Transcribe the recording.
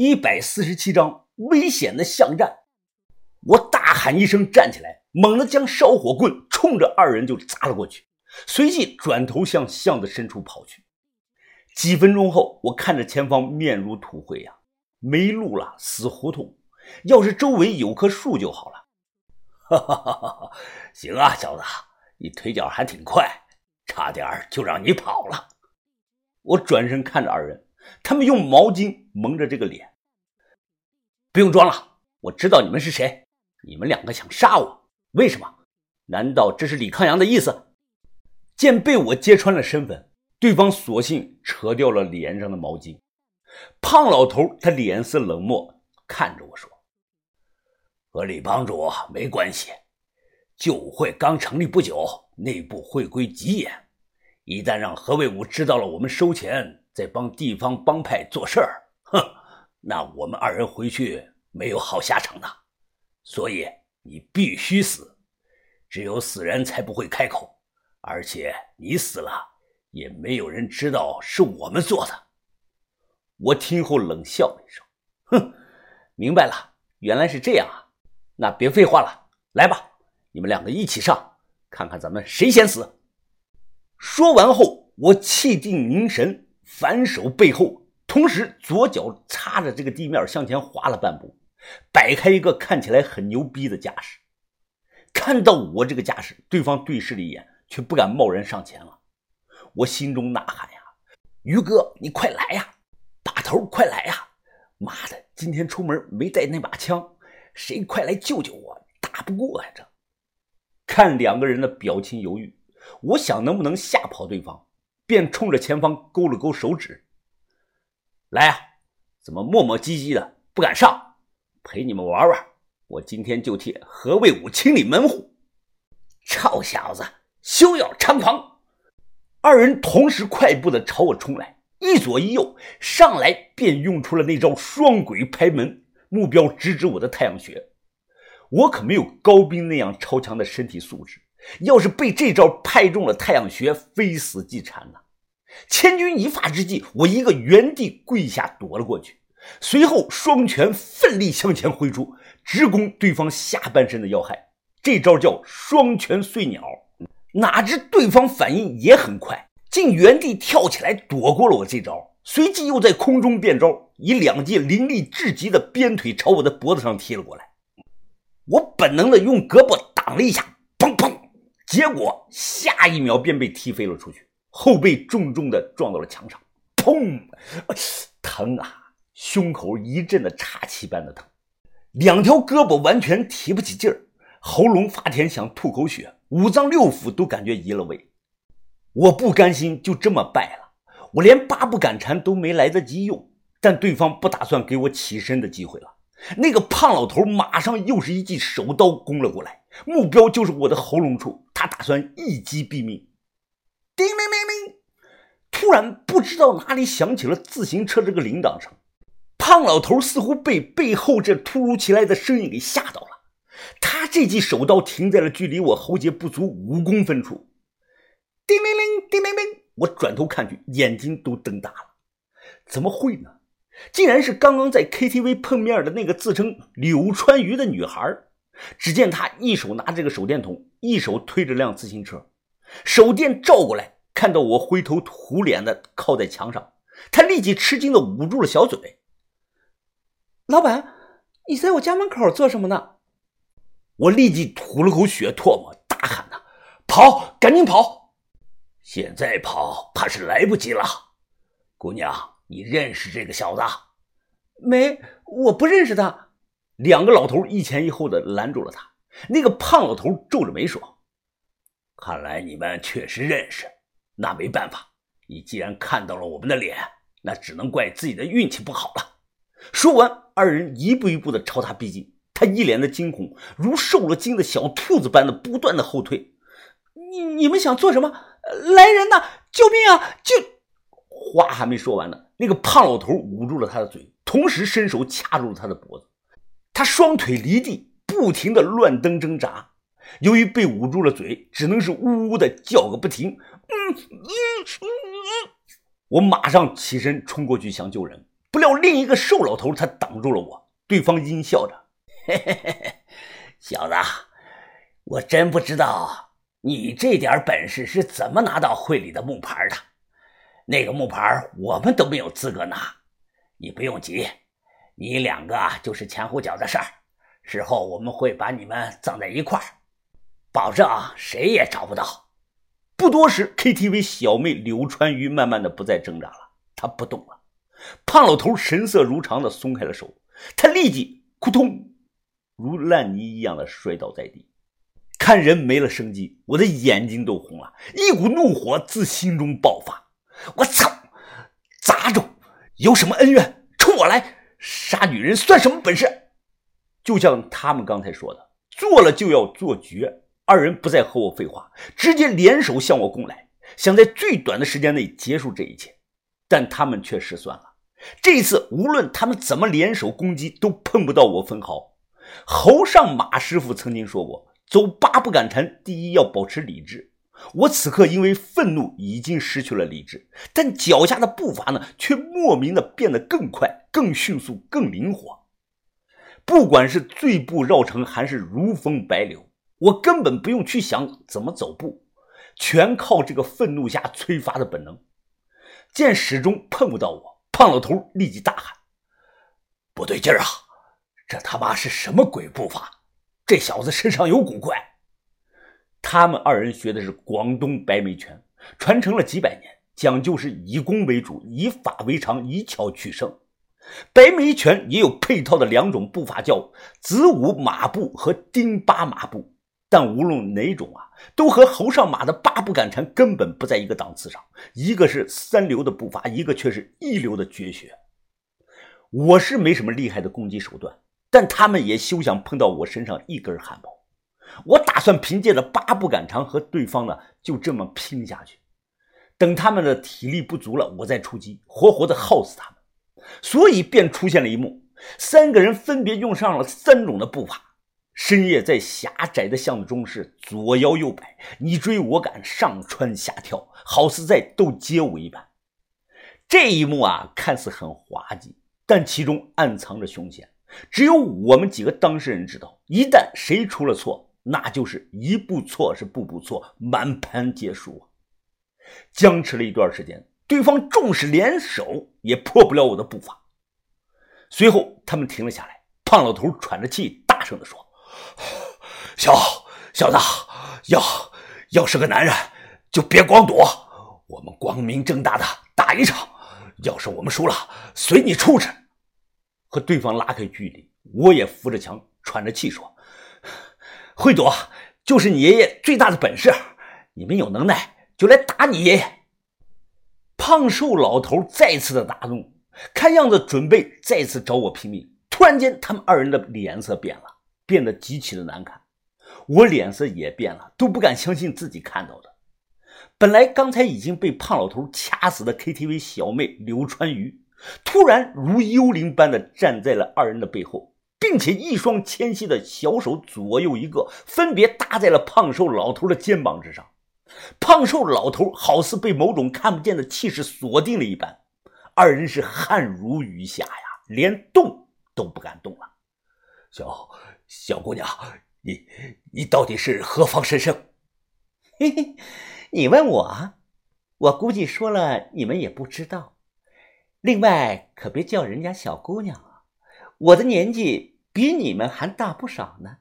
一百四十七章危险的巷战。我大喊一声，站起来，猛地将烧火棍冲着二人就砸了过去，随即转头向巷子深处跑去。几分钟后，我看着前方面如土灰呀，没路了，死胡同。要是周围有棵树就好了。哈哈哈哈行啊，小子，你腿脚还挺快，差点就让你跑了。我转身看着二人，他们用毛巾蒙着这个脸。不用装了，我知道你们是谁。你们两个想杀我，为什么？难道这是李康阳的意思？见被我揭穿了身份，对方索性扯掉了脸上的毛巾。胖老头他脸色冷漠，看着我说。和李帮主没关系，救武会刚成立不久，内部会规极严，一旦让何卫武知道了我们收钱，在帮地方帮派做事儿，哼，那我们二人回去没有好下场的。所以你必须死，只有死人才不会开口，而且你死了，也没有人知道是我们做的。我听后冷笑一声，哼，明白了，原来是这样啊。那别废话了，来吧，你们两个一起上，看看咱们谁先死。说完后，我气定凝神，反手背后，同时左脚擦着这个地面向前滑了半步，摆开一个看起来很牛逼的架势。看到我这个架势，对方对视了一眼，却不敢贸然上前了。我心中呐喊呀：“于哥，你快来呀！把头，快来呀！妈的，今天出门没带那把枪。”谁快来救救我！打不过呀，这看两个人的表情犹豫，我想能不能吓跑对方，便冲着前方勾了勾手指：“来呀，怎么磨磨唧唧的不敢上？陪你们玩玩，我今天就替何卫武清理门户。”臭小子，休要猖狂！二人同时快步的朝我冲来，一左一右，上来便用出了那招双鬼拍门。目标直指我的太阳穴，我可没有高斌那样超强的身体素质，要是被这招拍中了太阳穴，非死即残呐！千钧一发之际，我一个原地跪下躲了过去，随后双拳奋力向前挥出，直攻对方下半身的要害。这招叫双拳碎鸟。哪知对方反应也很快，竟原地跳起来躲过了我这招。随即又在空中变招，以两记凌厉至极的鞭腿朝我的脖子上踢了过来。我本能的用胳膊挡了一下，结果下一秒便被踢飞了出去，后背重重的撞到了墙上，砰，疼啊！胸口一阵的岔气般的疼，两条胳膊完全提不起劲儿，喉咙发甜想吐口血，五脏六腑都感觉移了位。我不甘心就这么败了。我连八步赶蝉都没来得及用，但对方不打算给我起身的机会了。那个胖老头马上又是一记手刀攻了过来，目标就是我的喉咙处，他打算一击毙命。叮铃铃铃！突然，不知道哪里响起了自行车这个铃铛声。胖老头似乎被背后这突如其来的声音给吓到了，他这记手刀停在了距离我喉结不足五公分处。叮铃铃，叮铃铃。我转头看去，眼睛都瞪大了。怎么会呢？竟然是刚刚在 KTV 碰面的那个自称柳川鱼的女孩。只见他一手拿着个手电筒，一手推着辆自行车，手电照过来，看到我灰头土脸的靠在墙上，他立即吃惊的捂住了小嘴。老板，你在我家门口做什么呢？我立即吐了口血唾沫，大喊呐：“跑，赶紧跑！”现在跑怕是来不及了，姑娘，你认识这个小子？没，我不认识他。两个老头一前一后的拦住了他。那个胖老头皱着眉说：“看来你们确实认识，那没办法，你既然看到了我们的脸，那只能怪自己的运气不好了。”说完，二人一步一步的朝他逼近，他一脸的惊恐，如受了惊的小兔子般的不断的后退。你你们想做什么？来人呐！救命啊！救！话还没说完呢，那个胖老头捂住了他的嘴，同时伸手掐住了他的脖子。他双腿离地，不停的乱蹬挣扎。由于被捂住了嘴，只能是呜呜的叫个不停。嗯嗯嗯嗯！我马上起身冲过去想救人，不料另一个瘦老头他挡住了我，对方阴笑着：“嘿嘿嘿嘿，小子，我真不知道你这点本事是怎么拿到会里的木牌的。那个木牌我们都没有资格拿。你不用急，你两个就是前后脚的事儿，事后我们会把你们葬在一块儿，保证谁也找不到。”不多时，KTV 小妹柳川鱼慢慢的不再挣扎了，她不动了。胖老头神色如常的松开了手，他立即扑通，如烂泥一样的摔倒在地。看人没了生机，我的眼睛都红了，一股怒火自心中爆发。我操！杂种，有什么恩怨冲我来！杀女人算什么本事？就像他们刚才说的，做了就要做绝。二人不再和我废话，直接联手向我攻来，想在最短的时间内结束这一切。但他们却失算了。这一次无论他们怎么联手攻击，都碰不到我分毫。侯上马师傅曾经说过：“走八步赶蝉，第一要保持理智。”我此刻因为愤怒已经失去了理智，但脚下的步伐呢，却莫名的变得更快、更迅速、更灵活。不管是醉步绕城，还是如风白流。我根本不用去想怎么走步，全靠这个愤怒下催发的本能。见始终碰不到我，胖老头立即大喊：“不对劲儿啊！这他妈是什么鬼步伐？这小子身上有古怪！”他们二人学的是广东白眉拳，传承了几百年，讲究是以攻为主，以法为常，以巧取胜。白眉拳也有配套的两种步法，叫子午马步和丁八马步。但无论哪种啊，都和侯上马的八步赶蝉根本不在一个档次上。一个是三流的步伐，一个却是一流的绝学。我是没什么厉害的攻击手段，但他们也休想碰到我身上一根汗毛。我打算凭借着八步赶长和对方呢就这么拼下去。等他们的体力不足了，我再出击，活活的耗死他们。所以便出现了一幕：三个人分别用上了三种的步伐。深夜在狭窄的巷子中是左摇右摆，你追我赶，上蹿下跳，好似在斗街舞一般。这一幕啊，看似很滑稽，但其中暗藏着凶险。只有我们几个当事人知道，一旦谁出了错，那就是一步错是步步错，满盘皆输啊！僵持了一段时间，对方纵使联手，也破不了我的步伐。随后，他们停了下来，胖老头喘着气，大声地说。小小子，要要是个男人，就别光躲，我们光明正大的打一场。要是我们输了，随你处置。和对方拉开距离，我也扶着墙，喘着气说：“会躲就是你爷爷最大的本事。你们有能耐就来打你爷爷。”胖瘦老头再次的大怒，看样子准备再次找我拼命。突然间，他们二人的脸色变了。变得极其的难看，我脸色也变了，都不敢相信自己看到的。本来刚才已经被胖老头掐死的 KTV 小妹刘川鱼，突然如幽灵般的站在了二人的背后，并且一双纤细的小手左右一个，分别搭在了胖瘦老头的肩膀之上。胖瘦老头好似被某种看不见的气势锁定了一般，二人是汗如雨下呀，连动都不敢动了。小。小姑娘，你你到底是何方神圣？嘿嘿，你问我，我估计说了你们也不知道。另外，可别叫人家小姑娘啊，我的年纪比你们还大不少呢。